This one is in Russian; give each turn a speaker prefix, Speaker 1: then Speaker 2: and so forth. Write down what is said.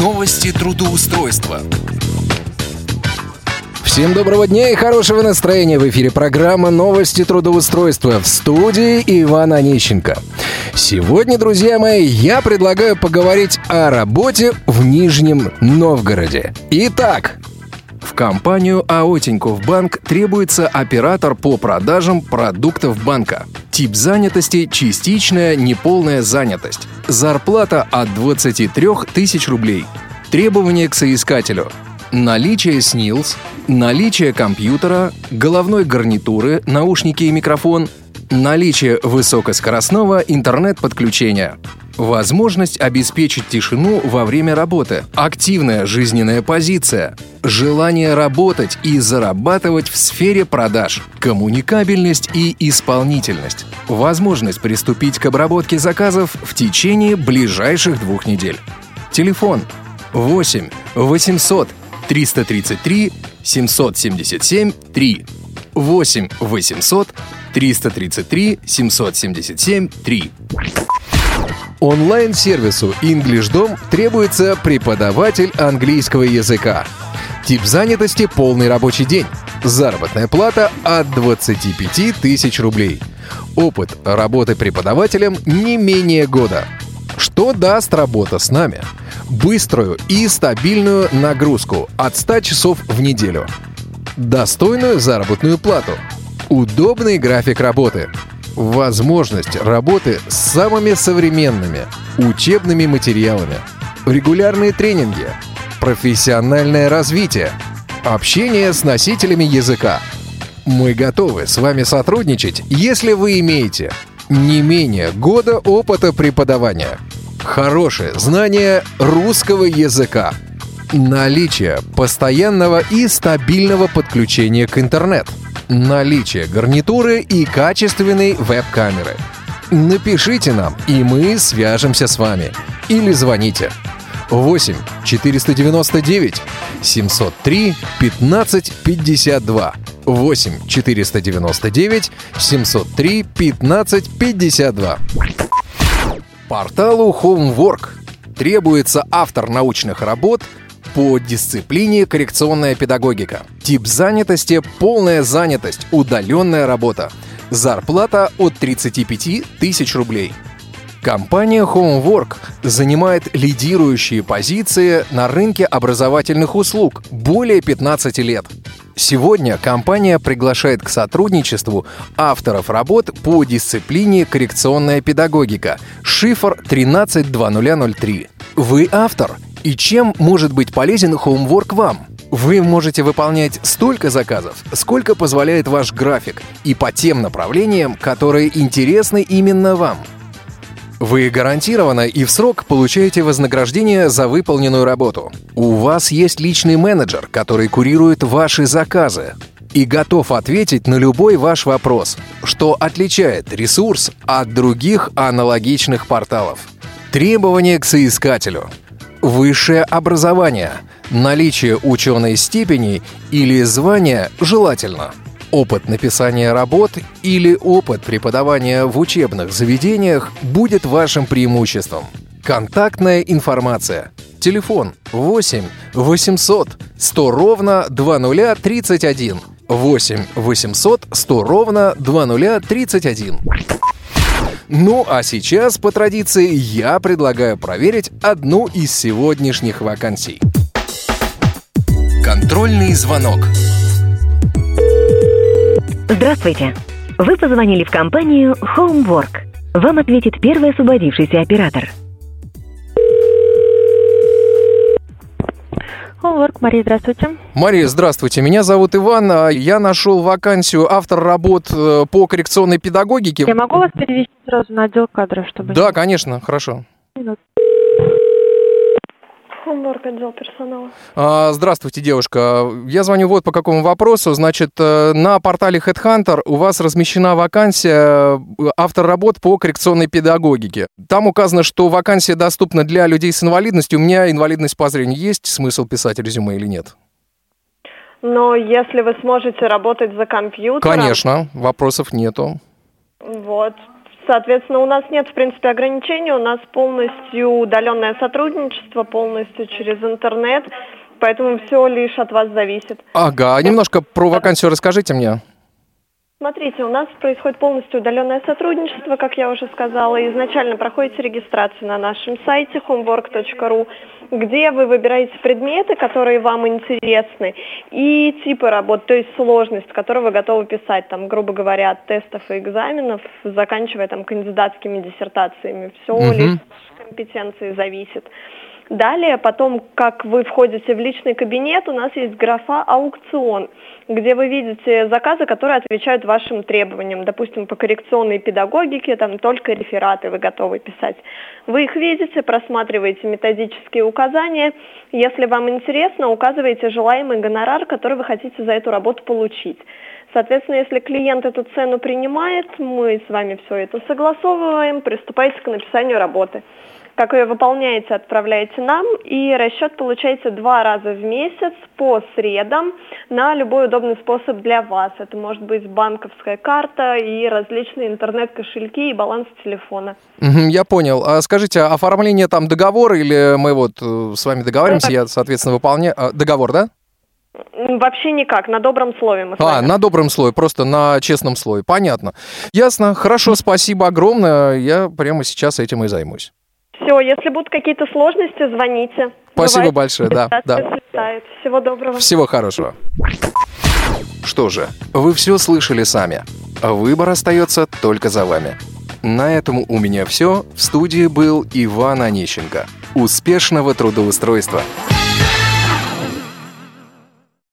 Speaker 1: Новости трудоустройства.
Speaker 2: Всем доброго дня и хорошего настроения. В эфире программа «Новости трудоустройства» в студии Ивана Онищенко. Сегодня, друзья мои, я предлагаю поговорить о работе в Нижнем Новгороде. Итак, компанию АО Тинькофф Банк требуется оператор по продажам продуктов банка. Тип занятости – частичная неполная занятость. Зарплата от 23 тысяч рублей. Требования к соискателю – Наличие СНИЛС, наличие компьютера, головной гарнитуры, наушники и микрофон, наличие высокоскоростного интернет-подключения, возможность обеспечить тишину во время работы, активная жизненная позиция, желание работать и зарабатывать в сфере продаж, коммуникабельность и исполнительность, возможность приступить к обработке заказов в течение ближайших двух недель. Телефон 8 800 333 777 3 8 800 333 777 3 Онлайн-сервису EnglishDom требуется преподаватель английского языка. Тип занятости – полный рабочий день. Заработная плата от 25 тысяч рублей. Опыт работы преподавателем не менее года. Что даст работа с нами? Быструю и стабильную нагрузку от 100 часов в неделю. Достойную заработную плату. Удобный график работы. Возможность работы с самыми современными учебными материалами. Регулярные тренинги. Профессиональное развитие. Общение с носителями языка. Мы готовы с вами сотрудничать, если вы имеете не менее года опыта преподавания – Хорошее знание русского языка. Наличие постоянного и стабильного подключения к интернет. Наличие гарнитуры и качественной веб-камеры. Напишите нам, и мы свяжемся с вами. Или звоните 8 499 703 15 52 8 499 703 15 52 Порталу Homework требуется автор научных работ по дисциплине коррекционная педагогика. Тип занятости – полная занятость, удаленная работа. Зарплата от 35 тысяч рублей. Компания Homework занимает лидирующие позиции на рынке образовательных услуг более 15 лет. Сегодня компания приглашает к сотрудничеству авторов работ по дисциплине коррекционная педагогика шифр 132003. Вы автор, и чем может быть полезен Homework вам? Вы можете выполнять столько заказов, сколько позволяет ваш график, и по тем направлениям, которые интересны именно вам – вы гарантированно и в срок получаете вознаграждение за выполненную работу. У вас есть личный менеджер, который курирует ваши заказы и готов ответить на любой ваш вопрос, что отличает ресурс от других аналогичных порталов. Требования к соискателю. Высшее образование, наличие ученой степени или звания желательно – Опыт написания работ или опыт преподавания в учебных заведениях будет вашим преимуществом. Контактная информация. Телефон 8 800 100 ровно 2031. 8 800 100 ровно 2031. Ну а сейчас, по традиции, я предлагаю проверить одну из сегодняшних вакансий.
Speaker 1: Контрольный звонок.
Speaker 3: Здравствуйте. Вы позвонили в компанию Homework. Вам ответит первый освободившийся оператор.
Speaker 4: Homework, Мария, здравствуйте.
Speaker 2: Мария, здравствуйте. Меня зовут Иван. А я нашел вакансию автор работ э, по коррекционной педагогике.
Speaker 4: Я могу вас перевести сразу на отдел кадров, чтобы...
Speaker 2: Да, конечно, хорошо.
Speaker 4: Минут. Homework, отдел персонала.
Speaker 2: А, здравствуйте, девушка. Я звоню вот по какому вопросу. Значит, э, на портале Headhunter у вас размещена вакансия э, автор работ по коррекционной педагогике. Там указано, что вакансия доступна для людей с инвалидностью. У меня инвалидность по зрению. Есть смысл писать резюме или нет?
Speaker 4: Но если вы сможете работать за компьютером...
Speaker 2: Конечно, вопросов нету.
Speaker 4: Вот. Соответственно, у нас нет, в принципе, ограничений, у нас полностью удаленное сотрудничество, полностью через интернет, поэтому все лишь от вас зависит.
Speaker 2: Ага, немножко про вакансию расскажите мне.
Speaker 4: Смотрите, у нас происходит полностью удаленное сотрудничество, как я уже сказала. Изначально проходите регистрацию на нашем сайте homework.ru, где вы выбираете предметы, которые вам интересны, и типы работ, то есть сложность, которую вы готовы писать, там, грубо говоря, от тестов и экзаменов, заканчивая там кандидатскими диссертациями. Все
Speaker 2: Мгм.
Speaker 4: лишь компетенции зависит. Далее, потом, как вы входите в личный кабинет, у нас есть графа «Аукцион», где вы видите заказы, которые отвечают вашим требованиям. Допустим, по коррекционной педагогике, там только рефераты вы готовы писать. Вы их видите, просматриваете методические указания. Если вам интересно, указываете желаемый гонорар, который вы хотите за эту работу получить. Соответственно, если клиент эту цену принимает, мы с вами все это согласовываем, приступаете к написанию работы. Как ее выполняете, отправляете нам, и расчет получаете два раза в месяц по средам на любой удобный способ для вас. Это может быть банковская карта и различные интернет-кошельки и баланс телефона.
Speaker 2: Я понял. А скажите, а оформление там договора или мы вот э, с вами договариваемся, я, соответственно, выполняю... а, Договор, да?
Speaker 4: Вообще никак, на добром слове мы с
Speaker 2: А, на добром слое, просто на честном слое. Понятно. Ясно. Хорошо, спасибо огромное. Я прямо сейчас этим и займусь.
Speaker 4: Все, если будут какие-то сложности, звоните.
Speaker 2: Спасибо
Speaker 4: Бывает,
Speaker 2: большое, да, да.
Speaker 4: слетает. Всего доброго.
Speaker 2: Всего хорошего. Что же, вы все слышали сами. Выбор остается только за вами. На этом у меня все. В студии был Иван Онищенко. Успешного трудоустройства!